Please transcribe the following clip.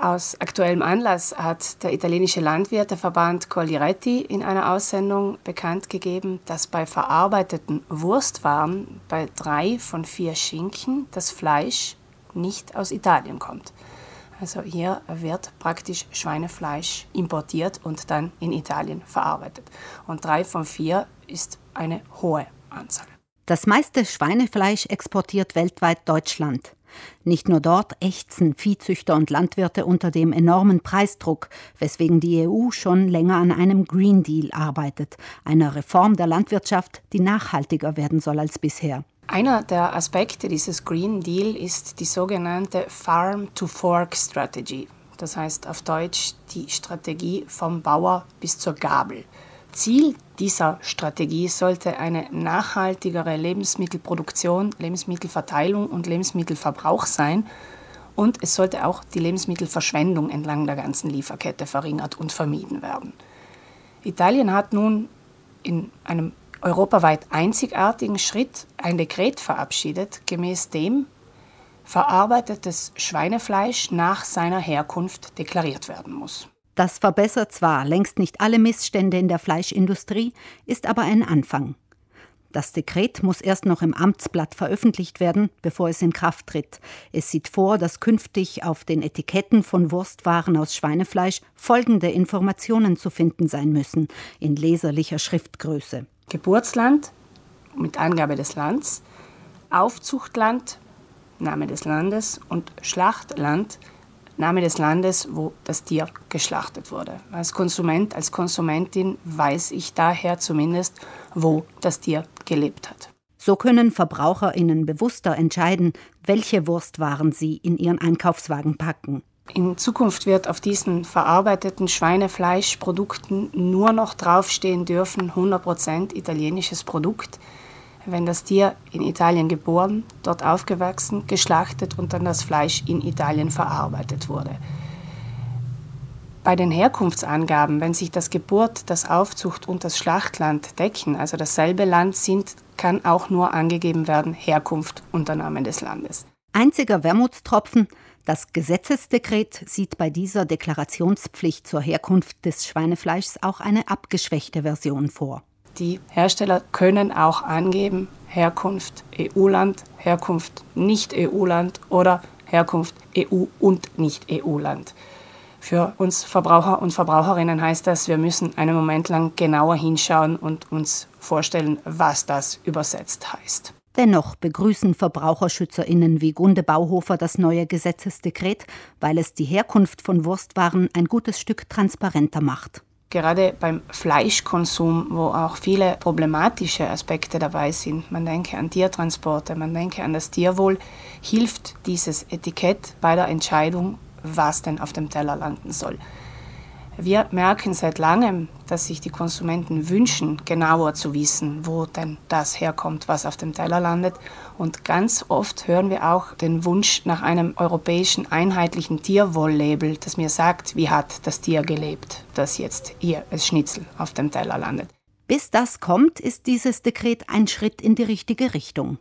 Aus aktuellem Anlass hat der italienische Landwirteverband Colliretti in einer Aussendung bekannt gegeben, dass bei verarbeiteten Wurstwaren bei drei von vier Schinken das Fleisch nicht aus Italien kommt. Also hier wird praktisch Schweinefleisch importiert und dann in Italien verarbeitet. Und drei von vier ist eine hohe Anzahl. Das meiste Schweinefleisch exportiert weltweit Deutschland. Nicht nur dort ächzen Viehzüchter und Landwirte unter dem enormen Preisdruck, weswegen die EU schon länger an einem Green Deal arbeitet, einer Reform der Landwirtschaft, die nachhaltiger werden soll als bisher. Einer der Aspekte dieses Green Deal ist die sogenannte Farm to Fork Strategy. Das heißt auf Deutsch die Strategie vom Bauer bis zur Gabel. Ziel dieser Strategie sollte eine nachhaltigere Lebensmittelproduktion, Lebensmittelverteilung und Lebensmittelverbrauch sein. Und es sollte auch die Lebensmittelverschwendung entlang der ganzen Lieferkette verringert und vermieden werden. Italien hat nun in einem europaweit einzigartigen Schritt ein Dekret verabschiedet, gemäß dem verarbeitetes Schweinefleisch nach seiner Herkunft deklariert werden muss. Das verbessert zwar längst nicht alle Missstände in der Fleischindustrie, ist aber ein Anfang. Das Dekret muss erst noch im Amtsblatt veröffentlicht werden, bevor es in Kraft tritt. Es sieht vor, dass künftig auf den Etiketten von Wurstwaren aus Schweinefleisch folgende Informationen zu finden sein müssen, in leserlicher Schriftgröße. Geburtsland mit Angabe des Landes, Aufzuchtland, Name des Landes und Schlachtland Name des Landes, wo das Tier geschlachtet wurde. Als Konsument, als Konsumentin weiß ich daher zumindest, wo das Tier gelebt hat. So können VerbraucherInnen bewusster entscheiden, welche Wurstwaren sie in ihren Einkaufswagen packen. In Zukunft wird auf diesen verarbeiteten Schweinefleischprodukten nur noch draufstehen dürfen 100% italienisches Produkt wenn das Tier in Italien geboren, dort aufgewachsen, geschlachtet und dann das Fleisch in Italien verarbeitet wurde. Bei den Herkunftsangaben, wenn sich das Geburt, das Aufzucht und das Schlachtland decken, also dasselbe Land sind, kann auch nur angegeben werden Herkunft und der Name des Landes. Einziger Wermutstropfen, das Gesetzesdekret sieht bei dieser Deklarationspflicht zur Herkunft des Schweinefleischs auch eine abgeschwächte Version vor. Die Hersteller können auch angeben, Herkunft EU-Land, Herkunft Nicht-EU-Land oder Herkunft EU- und Nicht-EU-Land. Für uns Verbraucher und Verbraucherinnen heißt das, wir müssen einen Moment lang genauer hinschauen und uns vorstellen, was das übersetzt heißt. Dennoch begrüßen Verbraucherschützerinnen wie Gunde Bauhofer das neue Gesetzesdekret, weil es die Herkunft von Wurstwaren ein gutes Stück transparenter macht. Gerade beim Fleischkonsum, wo auch viele problematische Aspekte dabei sind, man denke an Tiertransporte, man denke an das Tierwohl, hilft dieses Etikett bei der Entscheidung, was denn auf dem Teller landen soll. Wir merken seit langem, dass sich die Konsumenten wünschen, genauer zu wissen, wo denn das herkommt, was auf dem Teller landet. Und ganz oft hören wir auch den Wunsch nach einem europäischen einheitlichen Tierwohl-Label, das mir sagt, wie hat das Tier gelebt, das jetzt hier als Schnitzel auf dem Teller landet. Bis das kommt, ist dieses Dekret ein Schritt in die richtige Richtung.